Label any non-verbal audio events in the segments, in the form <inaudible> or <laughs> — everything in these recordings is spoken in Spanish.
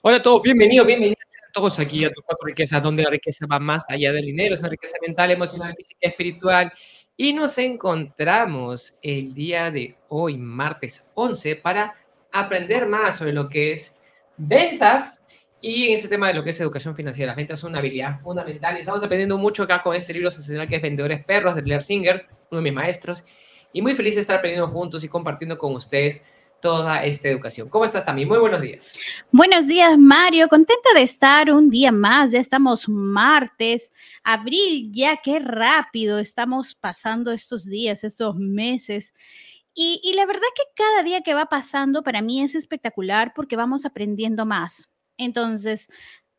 Hola a todos, bienvenidos, bienvenidos a todos aquí a tu cuatro riquezas, donde la riqueza va más allá del dinero, es una riqueza mental, emocional, física, espiritual. Y nos encontramos el día de hoy, martes 11, para aprender más sobre lo que es ventas y en ese tema de lo que es educación financiera. Las ventas son una habilidad fundamental y estamos aprendiendo mucho acá con este libro sensacional que es Vendedores Perros de Blair Singer, uno de mis maestros. Y muy feliz de estar aprendiendo juntos y compartiendo con ustedes toda esta educación. ¿Cómo estás también? Muy buenos días. Buenos días, Mario. Contenta de estar un día más. Ya estamos martes, abril, ya qué rápido estamos pasando estos días, estos meses. Y, y la verdad que cada día que va pasando para mí es espectacular porque vamos aprendiendo más. Entonces,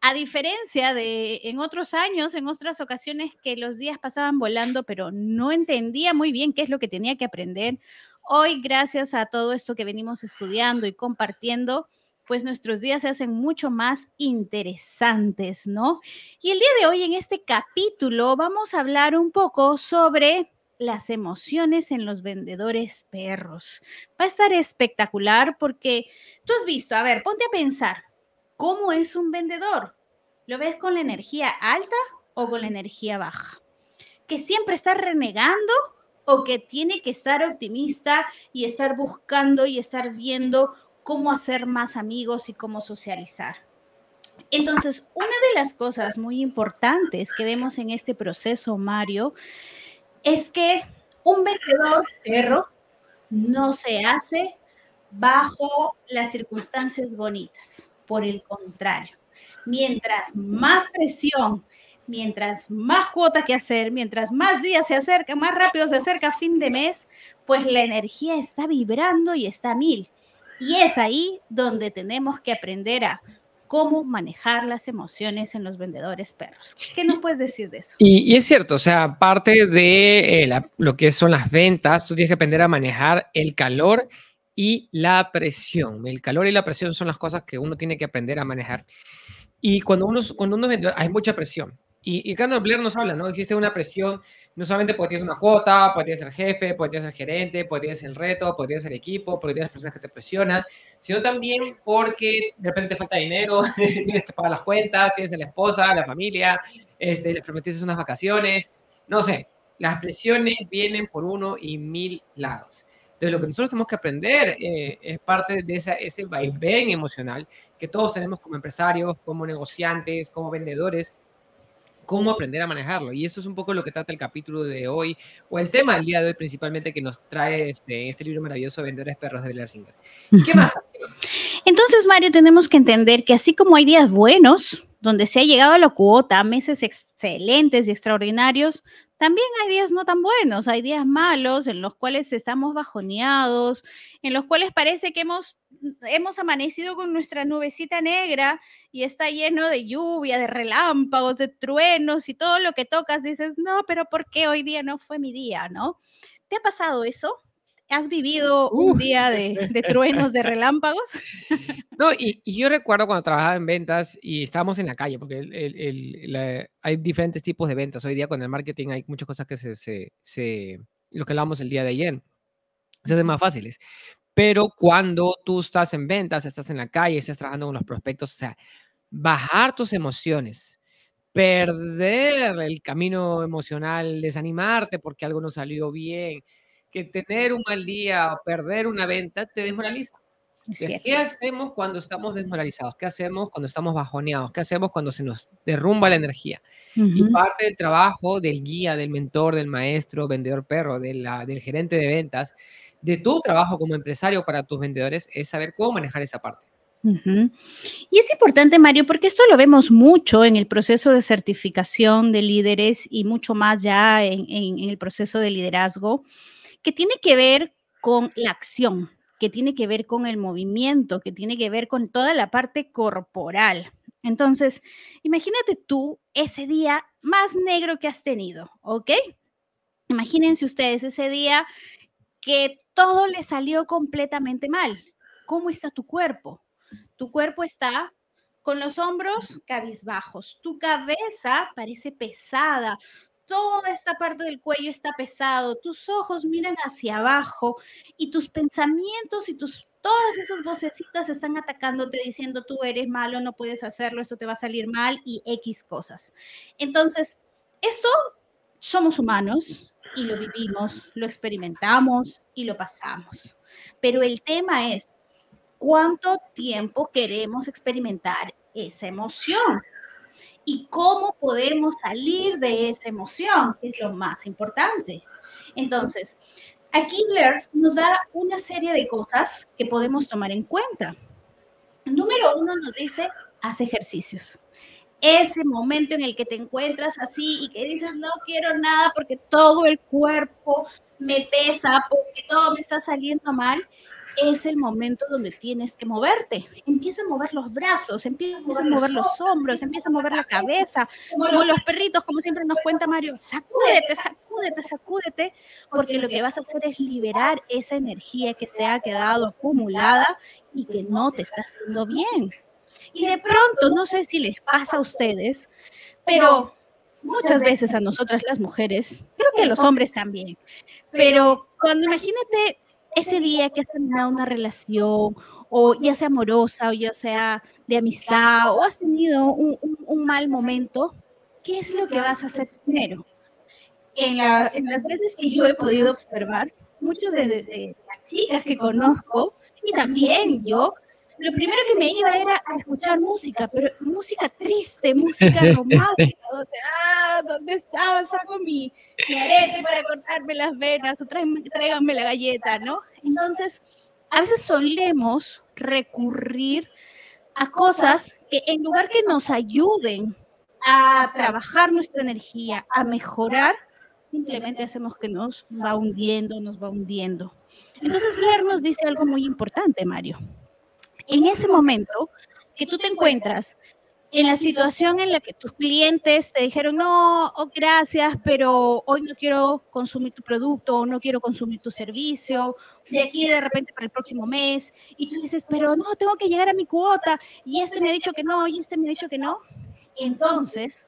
a diferencia de en otros años, en otras ocasiones que los días pasaban volando, pero no entendía muy bien qué es lo que tenía que aprender, Hoy, gracias a todo esto que venimos estudiando y compartiendo, pues nuestros días se hacen mucho más interesantes, ¿no? Y el día de hoy, en este capítulo, vamos a hablar un poco sobre las emociones en los vendedores perros. Va a estar espectacular porque tú has visto, a ver, ponte a pensar, ¿cómo es un vendedor? ¿Lo ves con la energía alta o con la energía baja? ¿Que siempre está renegando o que tiene que estar optimista y estar buscando y estar viendo cómo hacer más amigos y cómo socializar. Entonces, una de las cosas muy importantes que vemos en este proceso, Mario, es que un vendedor perro no se hace bajo las circunstancias bonitas. Por el contrario, mientras más presión mientras más cuota que hacer, mientras más días se acerca, más rápido se acerca fin de mes, pues la energía está vibrando y está mil. Y es ahí donde tenemos que aprender a cómo manejar las emociones en los vendedores perros. ¿Qué nos puedes decir de eso? Y, es cierto, o sea, parte de eh, lo que son las ventas, tú tienes que aprender a manejar el calor y la presión. El calor y la presión son las cosas que uno tiene que aprender a manejar. Y cuando uno, cuando uno vende, hay mucha presión. Y, y Carlos Blair nos habla, ¿no? Existe una presión, no solamente porque tienes una cuota, porque tienes el jefe, porque tienes el gerente, porque tienes el reto, porque tienes el equipo, porque tienes personas que te presionan, sino también porque de repente te falta dinero, <laughs> tienes que pagar las cuentas, tienes a la esposa, la familia, este, les prometiste unas vacaciones, no sé, las presiones vienen por uno y mil lados. Entonces, lo que nosotros tenemos que aprender eh, es parte de esa, ese vaivén emocional que todos tenemos como empresarios, como negociantes, como vendedores, cómo aprender a manejarlo. Y eso es un poco lo que trata el capítulo de hoy, o el tema del día de hoy principalmente que nos trae este, este libro maravilloso, Vendedores Perros de Blair Singer. ¿Qué más? Entonces, Mario, tenemos que entender que así como hay días buenos, donde se ha llegado a la cuota, meses excelentes y extraordinarios, también hay días no tan buenos, hay días malos en los cuales estamos bajoneados, en los cuales parece que hemos hemos amanecido con nuestra nubecita negra y está lleno de lluvia, de relámpagos, de truenos y todo lo que tocas dices, no, pero ¿por qué hoy día no fue mi día, no? ¿Te ha pasado eso? ¿Has vivido un día de, truenos, de relámpagos? <laughs> No, y, yo recuerdo cuando trabajaba en ventas y estábamos en la calle, porque hay diferentes tipos de ventas. Hoy día con el marketing hay muchas cosas que se, se, se lo que hablamos el día de ayer, se hacen más fáciles. Pero cuando tú estás en ventas, estás en la calle, estás trabajando con los prospectos, o sea, bajar tus emociones, perder el camino emocional, desanimarte porque algo no salió bien, que tener un mal día o perder una venta te desmoraliza. ¿Qué hacemos cuando estamos desmoralizados? ¿Qué hacemos cuando estamos bajoneados? ¿Qué hacemos cuando se nos derrumba la energía? Y parte del trabajo del guía, del mentor, del maestro, vendedor perro, de la, del gerente de ventas, de tu trabajo como empresario para tus vendedores es saber cómo manejar esa parte. Y es importante, Mario, porque esto lo vemos mucho en el proceso de certificación de líderes y mucho más ya en, el proceso de liderazgo, que tiene que ver con la acción, que tiene que ver con el movimiento, que tiene que ver con toda la parte corporal. Entonces, imagínate tú ese día más negro que has tenido, ¿ok? Imagínense ustedes ese día que todo le salió completamente mal. ¿Cómo está tu cuerpo? Tu cuerpo está con los hombros cabizbajos, tu cabeza parece pesada, toda esta parte del cuello está pesado, tus ojos miran hacia abajo y tus pensamientos y tus todas esas vocecitas están atacándote diciendo tú eres malo, no puedes hacerlo, esto te va a salir mal y X cosas. Entonces, esto somos humanos y lo vivimos, lo experimentamos y lo pasamos. Pero el tema es, ¿cuánto tiempo queremos experimentar esa emoción? ¿Y cómo podemos salir de esa emoción? Es lo más importante. Entonces, aquí Blair nos da una serie de cosas que podemos tomar en cuenta. Número uno nos dice, haz ejercicios. Ese momento en el que te encuentras así y que dices, no quiero nada porque todo el cuerpo me pesa, porque todo me está saliendo mal, es el momento donde tienes que moverte. Empieza a mover los brazos, empieza a mover los hombros, empieza a mover la cabeza, como los perritos, como siempre nos cuenta Mario, sacúdete, sacúdete, sacúdete, porque lo que vas a hacer es liberar esa energía que se ha quedado acumulada y que no te está haciendo bien. Y de pronto, no sé si les pasa a ustedes, pero muchas veces a nosotras las mujeres, creo que a los hombres también, pero cuando imagínate ese día que has terminado una relación, o ya sea amorosa, o ya sea de amistad, o has tenido un, mal momento, ¿qué es lo que vas a hacer primero? En, las veces que yo he podido observar, muchos de las chicas que conozco, y también yo, lo primero que me iba era a escuchar música, pero música triste, música <laughs> romántica, donde, ah, ¿dónde estaba? Saco mi, mi, arete para cortarme las venas, o tráiganme la galleta, ¿no? Entonces, a veces solemos recurrir a cosas que en lugar que nos ayuden a trabajar nuestra energía, a mejorar, simplemente hacemos que nos va hundiendo, nos va hundiendo. Entonces, Blair nos dice algo muy importante, Mario en ese momento que tú te encuentras en la situación en la que tus clientes te dijeron, no, oh, gracias, pero hoy no quiero consumir tu producto o no quiero consumir tu servicio, de aquí de repente para el próximo mes, y tú dices, pero no, tengo que llegar a mi cuota, y este me ha dicho que no, y este me ha dicho que no. Entonces,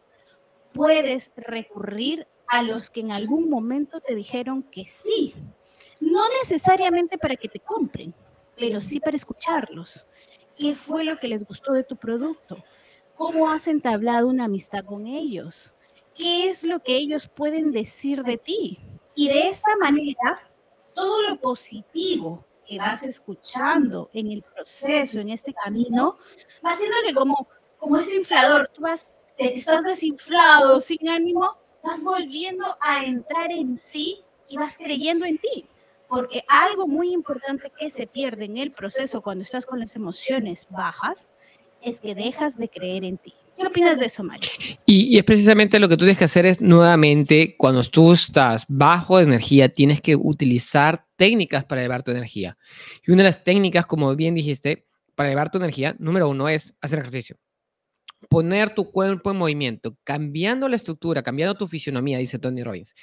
puedes recurrir a los que en algún momento te dijeron que sí, no necesariamente para que te compren, pero sí para escucharlos ¿Qué fue lo que les gustó de tu producto? ¿Cómo has entablado una amistad con ellos? ¿Qué es lo que ellos pueden decir de ti? Y de esta manera, todo lo positivo que vas escuchando en el proceso, en este camino, va haciendo que como, como ese inflador, tú vas, estás desinflado, sin ánimo, vas volviendo a entrar en sí y vas creyendo en ti porque algo muy importante que se pierde en el proceso cuando estás con las emociones bajas es que dejas de creer en ti. ¿Qué opinas de eso, Mario? Y, es precisamente lo que tú tienes que hacer es nuevamente, cuando tú estás bajo de energía, tienes que utilizar técnicas para elevar tu energía. Y una de las técnicas, como bien dijiste, para elevar tu energía, número uno es hacer ejercicio. Poner tu cuerpo en movimiento, cambiando la estructura, cambiando tu fisionomía, dice Tony Robbins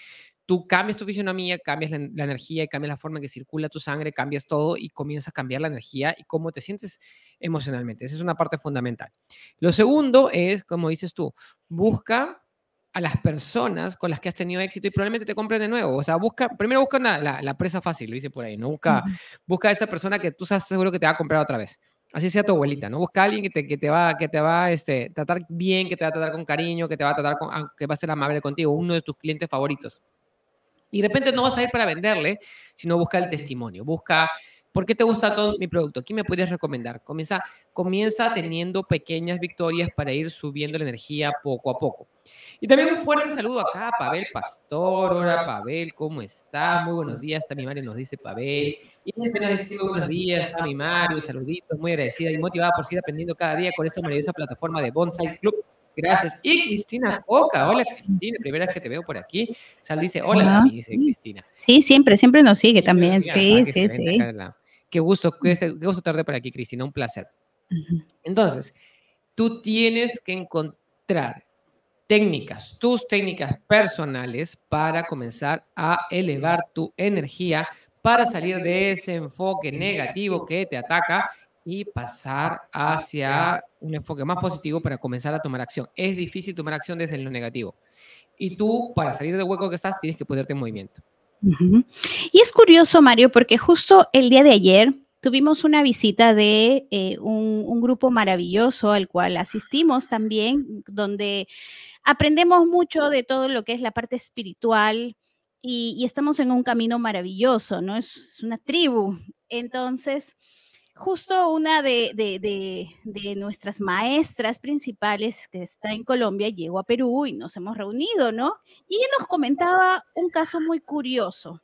tú cambias tu fisionomía, cambias la, energía y cambias la forma en que circula tu sangre, cambias todo y comienzas a cambiar la energía y cómo te sientes emocionalmente. Esa es una parte fundamental. Lo segundo es, como dices tú, busca a las personas con las que has tenido éxito y probablemente te compren de nuevo. O sea, busca, primero busca la, presa fácil, lo dice por ahí, ¿no? Busca, busca a esa persona que tú sabes seguro que te va a comprar otra vez. Así sea tu abuelita, ¿no? Busca a alguien que te, que te va, que te va este, tratar bien, que te va a tratar con cariño, que te va a tratar con, que va a ser amable contigo, uno de tus clientes favoritos. Y de repente no vas a ir para venderle, sino busca el testimonio, busca ¿Por qué te gusta todo mi producto? ¿Qué me puedes recomendar? Comienza, comienza teniendo pequeñas victorias para ir subiendo la energía poco a poco. Y también un fuerte saludo acá a Pavel Pastor. Hola Pavel, ¿cómo estás? Muy buenos días, está mi Mario, nos dice Pavel. Y apenas dice buenos días, está mi Mario, saluditos, muy agradecida y motivada por seguir aprendiendo cada día con esta maravillosa plataforma de Bonsai Club. Gracias. Y Cristina Coca. Hola, Cristina. Primera vez que te veo por aquí. Sal dice, hola, dice Cristina. Sí, siempre, siempre nos sigue también. Sí, sí, sí. Qué gusto, qué gusto tarde por aquí, Cristina. Un placer. Entonces, tú tienes que encontrar técnicas, tus técnicas personales para comenzar a elevar tu energía, para salir de ese enfoque negativo que te ataca y pasar hacia un enfoque más positivo para comenzar a tomar acción. Es difícil tomar acción desde lo negativo. Y tú, para salir del hueco que estás, tienes que ponerte en movimiento. Y es curioso, Mario, porque justo el día de ayer tuvimos una visita de eh, un, un, grupo maravilloso al cual asistimos también, donde aprendemos mucho de todo lo que es la parte espiritual y, y estamos en un camino maravilloso, ¿no? Es, es una tribu. Entonces, justo una de, de, de, nuestras maestras principales que está en Colombia llegó a Perú y nos hemos reunido, ¿no? Y ella nos comentaba un caso muy curioso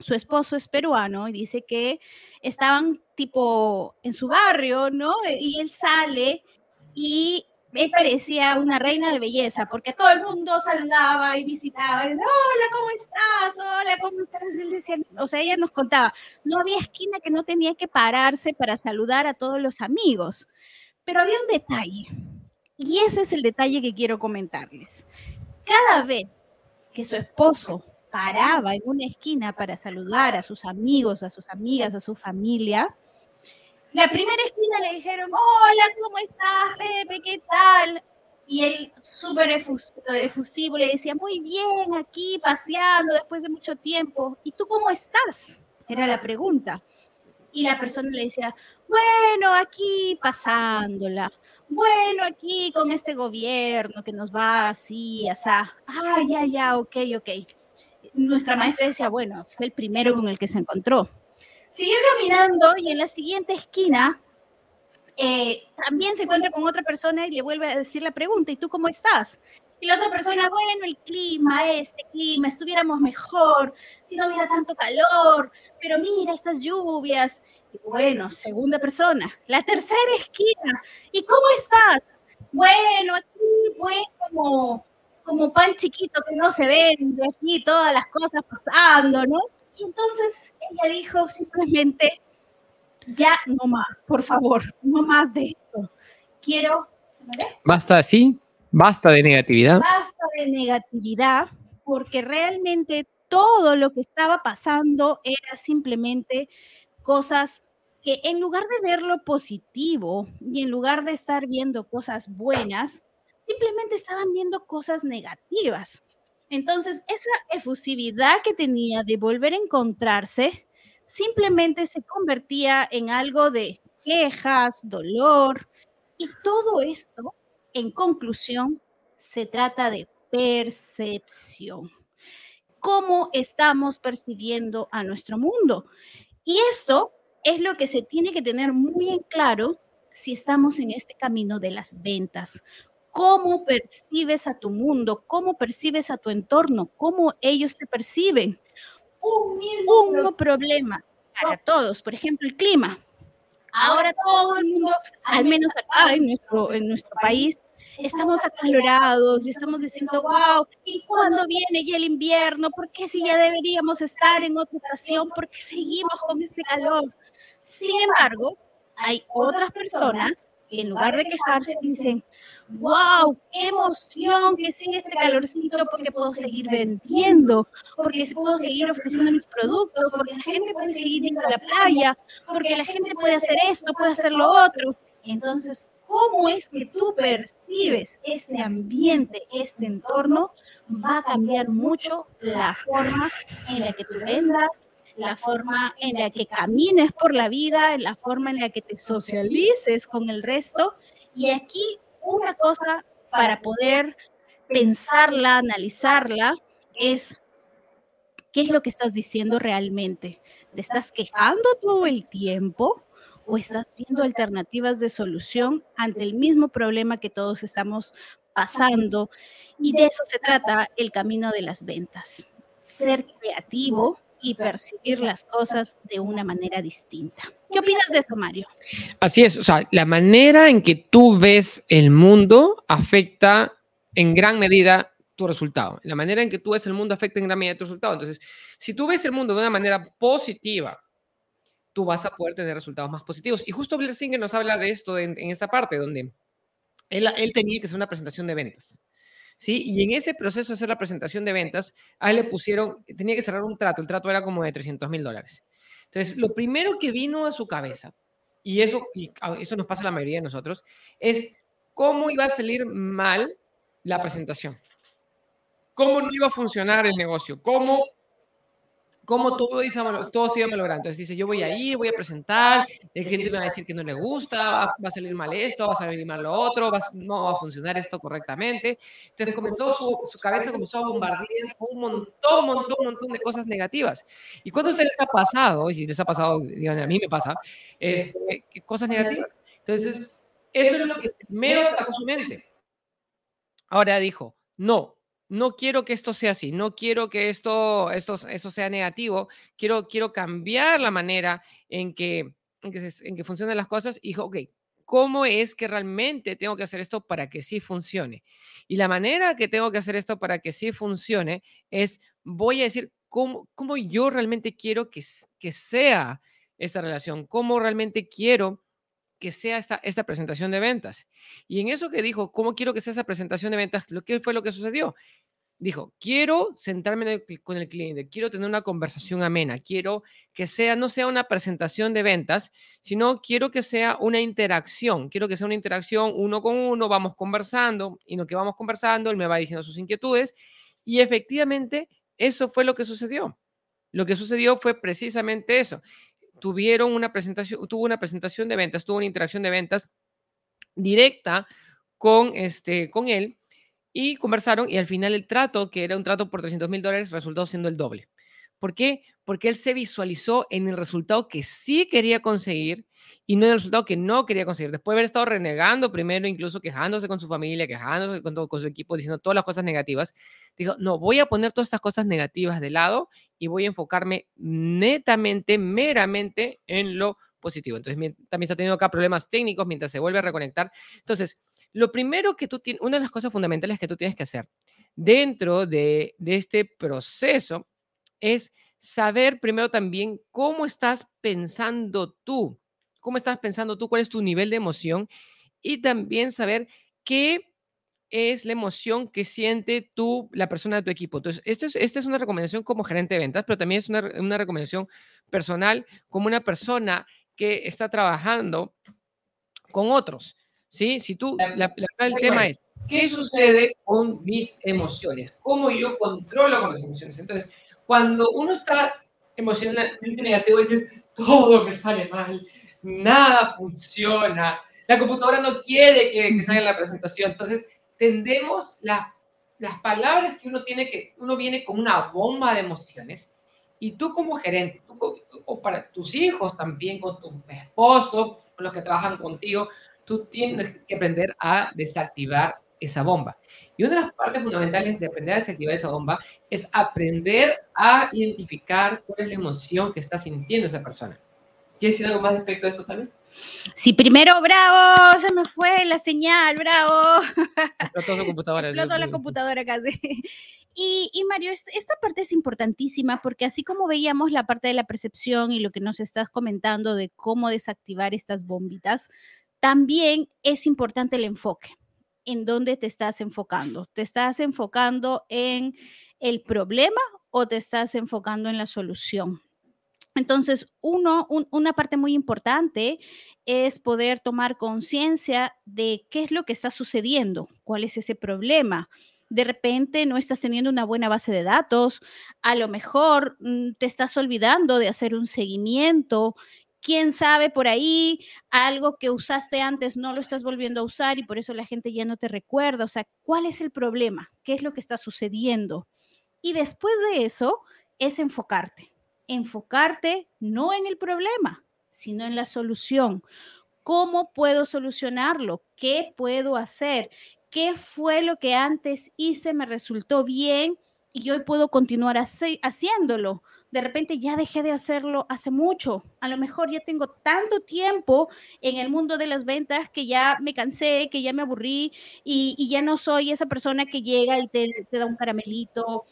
su esposo es peruano y dice que estaban tipo en su barrio, ¿no? Y él sale y él parecía una reina de belleza, porque todo el mundo saludaba y visitaba, y decía, hola, ¿cómo estás? Hola, ¿cómo estás? Y él decía, o sea, ella nos contaba, no había esquina que no tenía que pararse para saludar a todos los amigos, pero había un detalle, y ese es el detalle que quiero comentarles. Cada vez que su esposo paraba en una esquina para saludar a sus amigos, a sus amigas, a su familia, la primera esquina le dijeron, hola, ¿cómo estás, Pepe? ¿Qué tal? Y él, súper efusivo, le decía, muy bien, aquí paseando después de mucho tiempo. ¿Y tú cómo estás? Era la pregunta. Y la persona le decía, bueno, aquí pasándola. Bueno, aquí con este gobierno que nos va así, así. Ah, ya, ya, ok, ok nuestra maestra decía, bueno, fue el primero con el que se encontró. Siguió caminando y en la siguiente esquina eh, también se encuentra con otra persona y le vuelve a decir la pregunta, ¿y tú cómo estás? Y la otra persona, bueno, el clima, este clima, estuviéramos mejor, si no hubiera tanto calor, pero mira estas lluvias. Y bueno, segunda persona, la tercera esquina, ¿y cómo estás? Bueno, aquí fue como como pan chiquito que no se vende, aquí todas las cosas pasando, ¿no? Y entonces ella dijo simplemente, ya no más, por favor, no más de esto. Quiero... Basta, sí, basta de negatividad. Basta de negatividad, porque realmente todo lo que estaba pasando era simplemente cosas que en lugar de ver lo positivo y en lugar de estar viendo cosas buenas, simplemente estaban viendo cosas negativas. Entonces, esa efusividad que tenía de volver a encontrarse, simplemente se convertía en algo de quejas, dolor, y todo esto, en conclusión, se trata de percepción. ¿Cómo estamos percibiendo a nuestro mundo? Y esto es lo que se tiene que tener muy en claro si estamos en este camino de las ventas cómo percibes a tu mundo, cómo percibes a tu entorno, cómo ellos te perciben. Un mismo problema para todos, por ejemplo, el clima. Ahora todo el mundo, al menos acá en nuestro, en nuestro país, estamos acalorados y estamos diciendo, wow, ¿y cuándo viene ya el invierno? ¿Por qué si ya deberíamos estar en otra estación? ¿Por qué seguimos con este calor? Sin embargo, hay otras personas que en lugar de quejarse dicen, wow, qué emoción que sigue este calorcito porque puedo seguir vendiendo, porque puedo seguir ofreciendo mis productos, porque la gente puede seguir yendo a la playa, porque la gente puede hacer esto, puede hacer lo otro. Entonces, ¿cómo es que tú percibes este ambiente, este entorno? Va a cambiar mucho la forma en la que tú vendas, la forma en la que camines por la vida, la forma en la que te socialices con el resto. Y aquí una cosa para poder pensarla, analizarla, es qué es lo que estás diciendo realmente. ¿Te estás quejando todo el tiempo o estás viendo alternativas de solución ante el mismo problema que todos estamos pasando? Y de eso se trata el camino de las ventas. Ser creativo, y percibir las cosas de una manera distinta. ¿Qué opinas de eso, Mario? Así es, o sea, la manera en que tú ves el mundo afecta en gran medida tu resultado. La manera en que tú ves el mundo afecta en gran medida tu resultado. Entonces, si tú ves el mundo de una manera positiva, tú vas a poder tener resultados más positivos. Y justo Blair Singer nos habla de esto en, esta parte, donde él, él tenía que hacer una presentación de ventas. ¿Sí? Y en ese proceso de hacer la presentación de ventas, a él le pusieron, tenía que cerrar un trato, el trato era como de 300 mil dólares. Entonces, lo primero que vino a su cabeza, y eso, y eso nos pasa a la mayoría de nosotros, es cómo iba a salir mal la presentación, cómo no iba a funcionar el negocio, cómo cómo todo, todo se iba malogrando. Entonces dice, yo voy a ir, voy a presentar, el cliente me va a decir que no le gusta, va, a salir mal esto, va a salir mal lo otro, no va a funcionar esto correctamente. Entonces comenzó su, su, cabeza comenzó a bombardear un montón, montón, montón de cosas negativas. ¿Y cuánto a ustedes les ha pasado? Y si les ha pasado, digan, a mí me pasa, es, eh, cosas negativas. Entonces, eso es lo que primero atacó su mente. Ahora dijo, no, no quiero que esto sea así, no quiero que esto, esto, eso sea negativo, quiero, quiero cambiar la manera en que, en que, en que funcionan las cosas. Y dijo, ok, ¿cómo es que realmente tengo que hacer esto para que sí funcione? Y la manera que tengo que hacer esto para que sí funcione es, voy a decir, cómo, cómo yo realmente quiero que, que sea esta relación, cómo realmente quiero que sea esta, esta presentación de ventas. Y en eso que dijo, ¿cómo quiero que sea esa presentación de ventas? Lo que fue lo que sucedió. Dijo, quiero sentarme con el cliente, quiero tener una conversación amena, quiero que sea, no sea una presentación de ventas, sino quiero que sea una interacción, quiero que sea una interacción uno con uno, vamos conversando y lo que vamos conversando, él me va diciendo sus inquietudes y efectivamente eso fue lo que sucedió. Lo que sucedió fue precisamente eso tuvieron una presentación, tuvo una presentación de ventas, tuvo una interacción de ventas directa con, este, con él y conversaron y al final el trato, que era un trato por 300 mil dólares, resultó siendo el doble. ¿Por qué? Porque él se visualizó en el resultado que sí quería conseguir y no en el resultado que no quería conseguir. Después de haber estado renegando primero, incluso quejándose con su familia, quejándose con, todo, con su equipo, diciendo todas las cosas negativas, dijo, no, voy a poner todas estas cosas negativas de lado y voy a enfocarme netamente, meramente en lo positivo. Entonces, también está teniendo acá problemas técnicos mientras se vuelve a reconectar. Entonces, lo primero que tú tienes, una de las cosas fundamentales que tú tienes que hacer dentro de, de este proceso es saber primero también cómo estás pensando tú, cómo estás pensando tú, cuál es tu nivel de emoción y también saber qué es la emoción que siente tú, la persona de tu equipo. Entonces, esta es, esta es una recomendación como gerente de ventas, pero también es una, una recomendación personal como una persona que está trabajando con otros. ¿sí? Si tú, la, el tema es, ¿qué sucede con mis emociones? ¿Cómo yo controlo con las emociones? Entonces, cuando uno está emocionalmente negativo, dice, todo me sale mal, nada funciona, la computadora no quiere que, que salga la presentación. Entonces, tendemos las, las palabras que uno tiene que, uno viene con una bomba de emociones y tú como gerente, o para tus hijos también, con tu esposo, con los que trabajan contigo, tú tienes que aprender a desactivar esa bomba. Y una de las partes fundamentales de aprender a desactivar esa bomba es aprender a identificar cuál es la emoción que está sintiendo esa persona. ¿Quieres decir algo más respecto a eso también? Sí, primero, bravo, se me fue la señal, bravo. Explotó la computadora. Explotó la computadora casi. Y, y, Mario, esta parte es importantísima porque así como veíamos la parte de la percepción y lo que nos estás comentando de cómo desactivar estas bombitas, también es importante el enfoque en dónde te estás enfocando. ¿Te estás enfocando en el problema o te estás enfocando en la solución? Entonces, uno, una parte muy importante es poder tomar conciencia de qué es lo que está sucediendo, cuál es ese problema. De repente no estás teniendo una buena base de datos, a lo mejor mm, te estás olvidando de hacer un seguimiento quién sabe por ahí, algo que usaste antes no lo estás volviendo a usar y por eso la gente ya no te recuerda. O sea, ¿cuál es el problema? ¿Qué es lo que está sucediendo? Y después de eso es enfocarte. Enfocarte no en el problema, sino en la solución. ¿Cómo puedo solucionarlo? ¿Qué puedo hacer? ¿Qué fue lo que antes hice, me resultó bien y hoy puedo continuar haciéndolo? De repente ya dejé de hacerlo hace mucho. A lo mejor ya tengo tanto tiempo en el mundo de las ventas que ya me cansé, que ya me aburrí y, ya no soy esa persona que llega y te, da un caramelito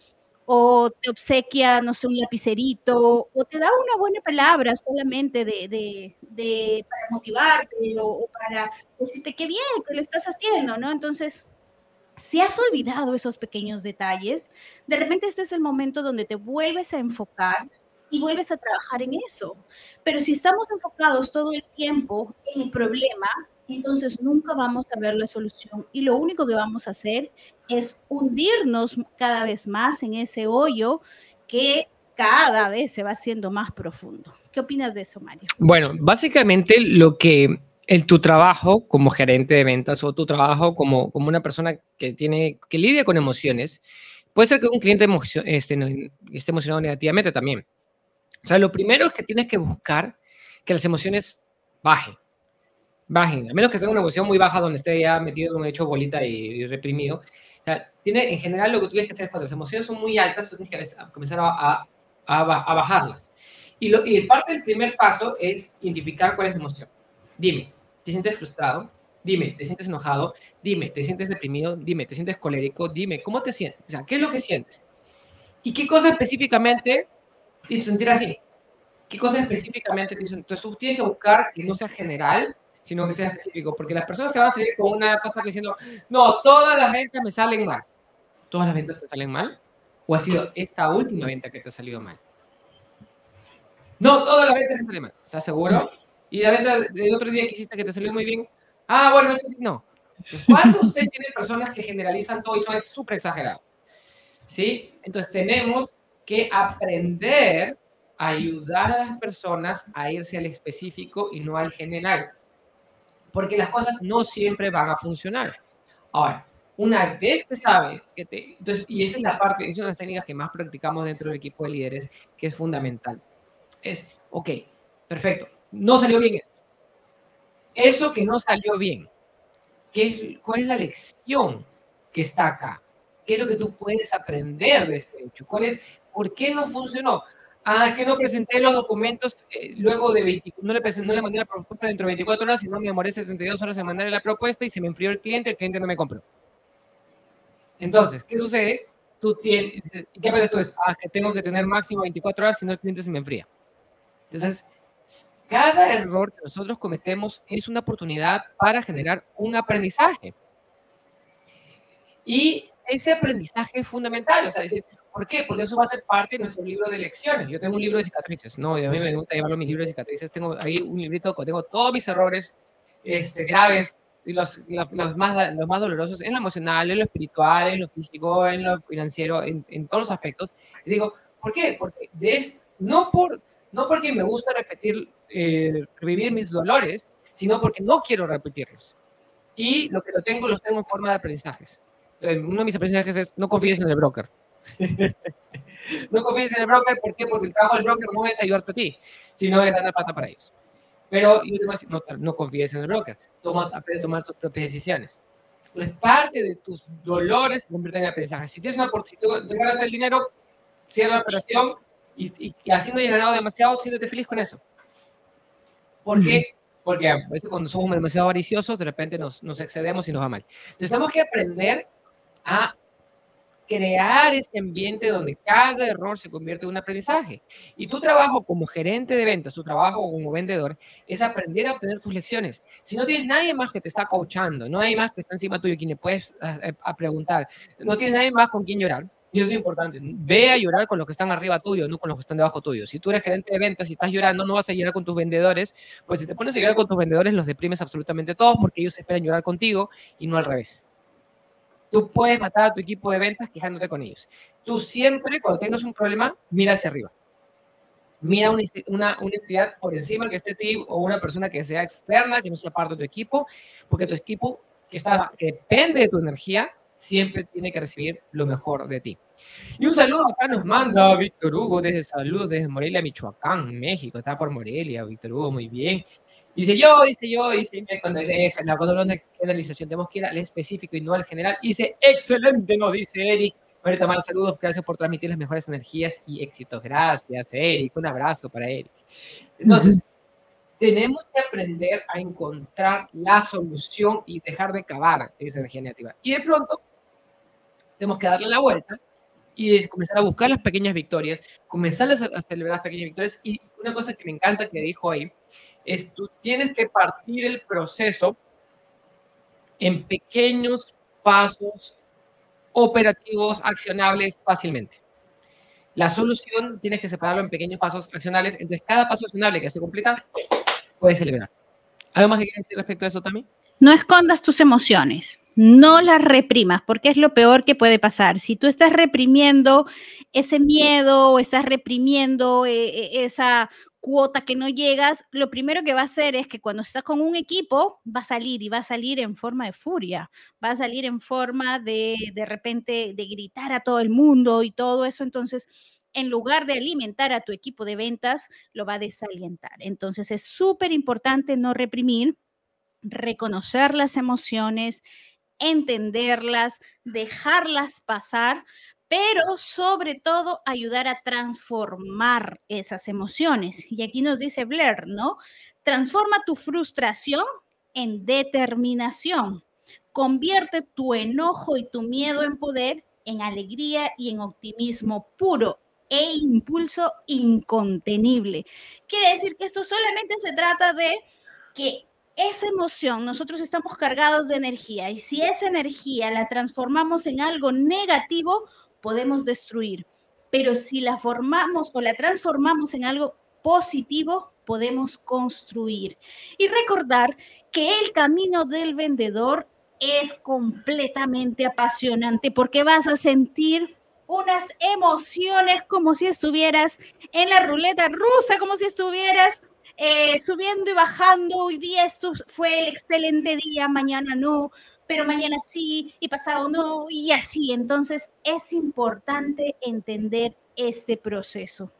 o te obsequia, no sé, un lapicerito, o te da una buena palabra solamente de, de, para motivarte o, para decirte qué bien que lo estás haciendo, ¿no? Entonces, si has olvidado esos pequeños detalles, de repente este es el momento donde te vuelves a enfocar y vuelves a trabajar en eso. Pero si estamos enfocados todo el tiempo en el problema, entonces nunca vamos a ver la solución y lo único que vamos a hacer es hundirnos cada vez más en ese hoyo que cada vez se va haciendo más profundo. ¿Qué opinas de eso, Mario? Bueno, básicamente lo que el, tu trabajo como gerente de ventas o tu trabajo como, como una persona que, tiene, que lidia con emociones, puede ser que un cliente este, esté emocionado negativamente también. O sea, lo primero es que tienes que buscar que las emociones bajen. Bajen, a menos que tenga una emoción muy baja donde esté ya metido, como he hecho, bolita y, reprimido. O sea, tiene, en general lo que tú tienes que hacer cuando las emociones son muy altas, tú tienes que comenzar a, a, bajarlas. Y, lo, y parte del primer paso es identificar cuál es la emoción. Dime, ¿te sientes frustrado? Dime, ¿te sientes enojado? Dime, ¿te sientes deprimido? Dime, ¿te sientes colérico? Dime, ¿cómo te sientes? O sea, ¿qué es lo que sientes? ¿Y qué cosa específicamente te hizo sentir así? ¿Qué cosa específicamente te hizo Entonces tienes que buscar que no sea general, sino que sea específico, porque las personas te van a seguir con una cosa diciendo, no, todas las ventas me salen mal. ¿Todas las ventas te salen mal? ¿O ha sido esta última venta que te ha salido mal? No, todas las ventas te salen mal. ¿Estás seguro? Y la venta del otro día que hiciste que te salió muy bien. Ah, bueno, no. ¿Cuántos ustedes tienen personas que generalizan todo y son súper exagerados? ¿Sí? Entonces tenemos que aprender a ayudar a las personas a irse al específico y no al general. Porque las cosas no siempre van a funcionar. Ahora, una vez que sabes que te... Entonces, y esa es la parte, es una de las técnicas que más practicamos dentro del equipo de líderes, que es fundamental. Es, ok, perfecto, no salió bien esto. Eso que no salió bien, ¿qué, ¿cuál es la lección que está acá? ¿Qué es lo que tú puedes aprender de este hecho? ¿Cuál es, ¿Por qué no funcionó? Ah, que no presenté los documentos eh, luego de 20, no le presenté, no la propuesta dentro de 24 horas, sino me demoré 72 horas en mandarle la propuesta y se me enfrió el cliente, el cliente no me compró. Entonces, ¿qué sucede? Tú tienes, ¿qué aprendes tú? Es, ah, que tengo que tener máximo 24 horas, si no el cliente se me enfría. Entonces, cada error que nosotros cometemos es una oportunidad para generar un aprendizaje. Y ese aprendizaje es fundamental. O sea, decir, ¿por qué? Porque eso va a ser parte de nuestro libro de lecciones. Yo tengo un libro de cicatrices, ¿no? Y a mí me gusta llevarlo mi libro de cicatrices. Tengo ahí un librito, tengo todos mis errores este, graves los, los, más, los más dolorosos en lo emocional, en lo espiritual, en lo físico, en lo financiero, en, en todos los aspectos. Y digo, ¿por qué? Porque de, no, por, no porque me gusta repetir, eh, revivir mis dolores, sino porque no quiero repetirlos. Y lo que lo tengo, los tengo en forma de aprendizajes. Uno de mis aprendizajes es no confíes en el broker. <laughs> no confíes en el broker, ¿por qué? Porque el trabajo del broker no es ayudarte a ti, sino es dar plata para ellos. Pero yo te voy a decir, no, no confíes en el broker, toma, aprende a tomar tus propias decisiones. Pues parte de tus dolores se en aprendizaje. Si tienes una si tú ganas el dinero, cierra la operación y, y, así no hayas ganado demasiado, siéntete feliz con eso. ¿Por qué? Porque a veces cuando somos demasiado avariciosos, de repente nos, nos excedemos y nos va mal. Entonces tenemos que aprender a crear ese ambiente donde cada error se convierte en un aprendizaje. Y tu trabajo como gerente de ventas, tu trabajo como vendedor, es aprender a obtener tus lecciones. Si no tienes nadie más que te está coachando, no hay más que está encima tuyo quien le puedes a, a preguntar, no tienes nadie más con quien llorar, y eso es importante. Ve a llorar con los que están arriba tuyo, no con los que están debajo tuyo. Si tú eres gerente de ventas y estás llorando, no vas a llorar con tus vendedores. Pues si te pones a llorar con tus vendedores, los deprimes absolutamente todos porque ellos esperan llorar contigo y no al revés. Tú puedes matar a tu equipo de ventas quejándote con ellos. Tú siempre, cuando tengas un problema, mira hacia arriba. Mira una, una, una entidad por encima que esté ti o una persona que sea externa, que no sea parte de tu equipo, porque tu equipo que, está, que depende de tu energía siempre tiene que recibir lo mejor de ti. Y un saludo acá nos manda Víctor Hugo desde Salud, desde Morelia, Michoacán, México. Está por Morelia, Víctor Hugo, muy bien. Dice yo, dice yo, dice cuando, cuando hablamos de generalización, tenemos que ir al específico y no al general. Dice, excelente, nos dice Eric. Ahorita más saludos, gracias por transmitir las mejores energías y éxitos. Gracias, Eric. Un abrazo para Eric. Entonces, tenemos que aprender a encontrar la solución y dejar de cavar esa energía negativa. Y de pronto, tenemos que darle la vuelta y comenzar a buscar las pequeñas victorias, comenzar a celebrar las pequeñas victorias. Y una cosa que me encanta que dijo ahí es tú tienes que partir el proceso en pequeños pasos operativos, accionables fácilmente. La solución tienes que separarlo en pequeños pasos accionables. Entonces, cada paso accionable que se completa, puedes celebrar. ¿Algo más que quieras decir respecto a eso también? No escondas tus emociones, no las reprimas, porque es lo peor que puede pasar. Si tú estás reprimiendo ese miedo o estás reprimiendo eh, eh, esa cuota que no llegas, lo primero que va a hacer es que cuando estás con un equipo, va a salir y va a salir en forma de furia, va a salir en forma de de repente de gritar a todo el mundo y todo eso. Entonces, en lugar de alimentar a tu equipo de ventas, lo va a desalientar. Entonces, es súper importante no reprimir, reconocer las emociones, entenderlas, dejarlas pasar, pero sobre todo ayudar a transformar esas emociones. Y aquí nos dice Blair, ¿no? Transforma tu frustración en determinación. Convierte tu enojo y tu miedo en poder, en alegría y en optimismo puro e impulso incontenible. Quiere decir que esto solamente se trata de que esa emoción, nosotros estamos cargados de energía y si esa energía la transformamos en algo negativo, podemos destruir. Pero si la formamos o la transformamos en algo positivo, podemos construir. Y recordar que el camino del vendedor es completamente apasionante porque vas a sentir unas emociones como si estuvieras en la ruleta rusa, como si estuvieras eh, subiendo y bajando. Hoy día esto fue el excelente día, mañana no, pero mañana sí y pasado no, y así. Entonces es importante entender este proceso.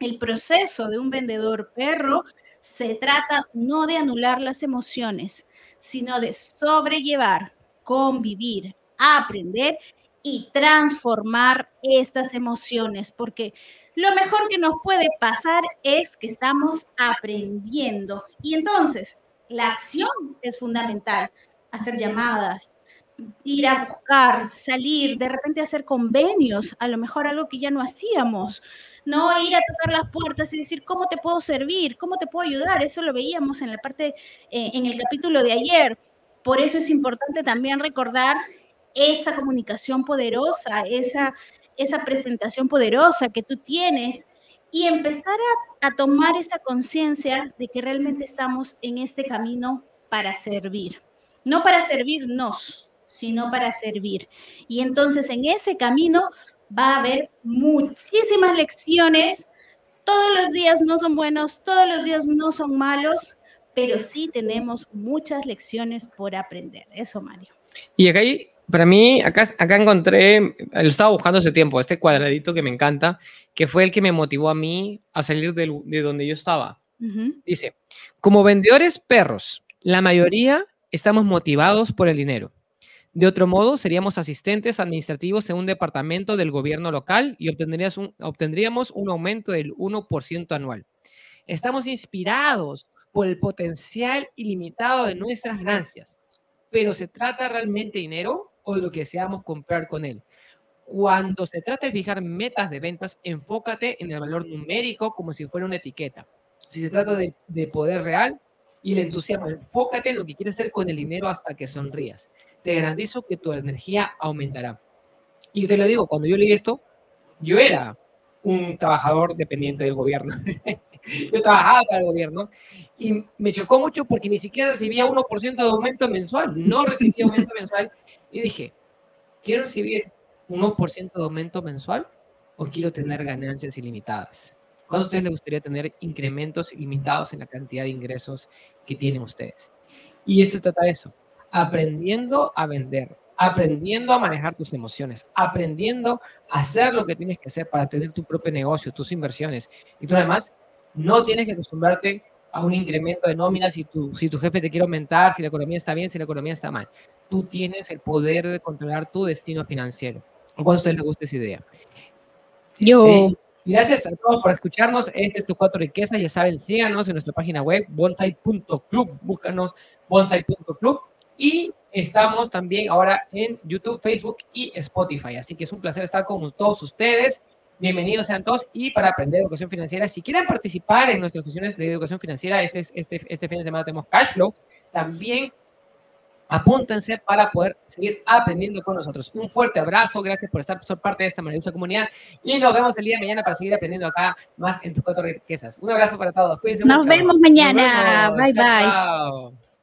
El proceso de un vendedor perro se trata no de anular las emociones, sino de sobrellevar, convivir, aprender y transformar estas emociones, porque lo mejor que nos puede pasar es que estamos aprendiendo. Y entonces, la acción es fundamental hacer llamadas, ir a buscar, salir, de repente hacer convenios, a lo mejor algo que ya no hacíamos, no ir a tocar las puertas y decir, ¿cómo te puedo servir? ¿Cómo te puedo ayudar? Eso lo veíamos en la parte, eh, en el capítulo de ayer. Por eso es importante también recordar esa comunicación poderosa, esa, esa presentación poderosa que tú tienes y empezar a, tomar esa conciencia de que realmente estamos en este camino para servir no para servirnos, sino para servir. Y entonces en ese camino va a haber muchísimas lecciones. Todos los días no son buenos, todos los días no son malos, pero sí tenemos muchas lecciones por aprender. Eso, Mario. Y acá hay, para mí, acá, acá encontré, lo estaba buscando hace tiempo, este cuadradito que me encanta, que fue el que me motivó a mí a salir de, de donde yo estaba. Dice, como vendedores perros, la mayoría estamos motivados por el dinero. De otro modo, seríamos asistentes administrativos en un departamento del gobierno local y obtendríamos un, obtendríamos un aumento del 1% anual. Estamos inspirados por el potencial ilimitado de nuestras ganancias, pero ¿se trata realmente de dinero o de lo que deseamos comprar con él? Cuando se trata de fijar metas de ventas, enfócate en el valor numérico como si fuera una etiqueta. Si se trata de, de poder real, y el entusiasmo. Enfócate en lo que quieres hacer con el dinero hasta que sonrías. Te garantizo que tu energía aumentará. Y yo te lo digo, cuando yo leí esto, yo era un trabajador dependiente del gobierno. <laughs> yo trabajaba para el gobierno y me chocó mucho porque ni siquiera recibía 1% de aumento mensual. No recibía aumento mensual. Y dije, ¿quiero recibir 1% de aumento mensual o quiero tener ganancias ilimitadas? ¿Cuándo a ustedes les gustaría tener incrementos ilimitados en la cantidad de ingresos que tienen ustedes? Y eso trata de eso, aprendiendo a vender, aprendiendo a manejar tus emociones, aprendiendo a hacer lo que tienes que hacer para tener tu propio negocio, tus inversiones. Y tú además no tienes que acostumbrarte a un incremento de nómina si tu, si tu jefe te quiere aumentar, si la economía está bien, si la economía está mal. Tú tienes el poder de controlar tu destino financiero. ¿O cuánto a ustedes les gusta esa idea? Yo. Gracias a todos por escucharnos. Este es tu cuatro riquezas. Ya saben, síganos en nuestra página web, bonsai.club. Búscanos bonsai.club. Y estamos también ahora en YouTube, Facebook y Spotify. Así que es un placer estar con todos ustedes. Bienvenidos sean todos. Y para aprender educación financiera, si quieren participar en nuestras sesiones de educación financiera, este, este, este fin de semana tenemos Cashflow. También apúntense para poder seguir aprendiendo con nosotros. Un fuerte abrazo, gracias por estar por ser parte de esta maravillosa comunidad y nos vemos el día de mañana para seguir aprendiendo acá más en tus cuatro riquezas. Un abrazo para todos. Cuídense nos Vemos mañana. Bye bye.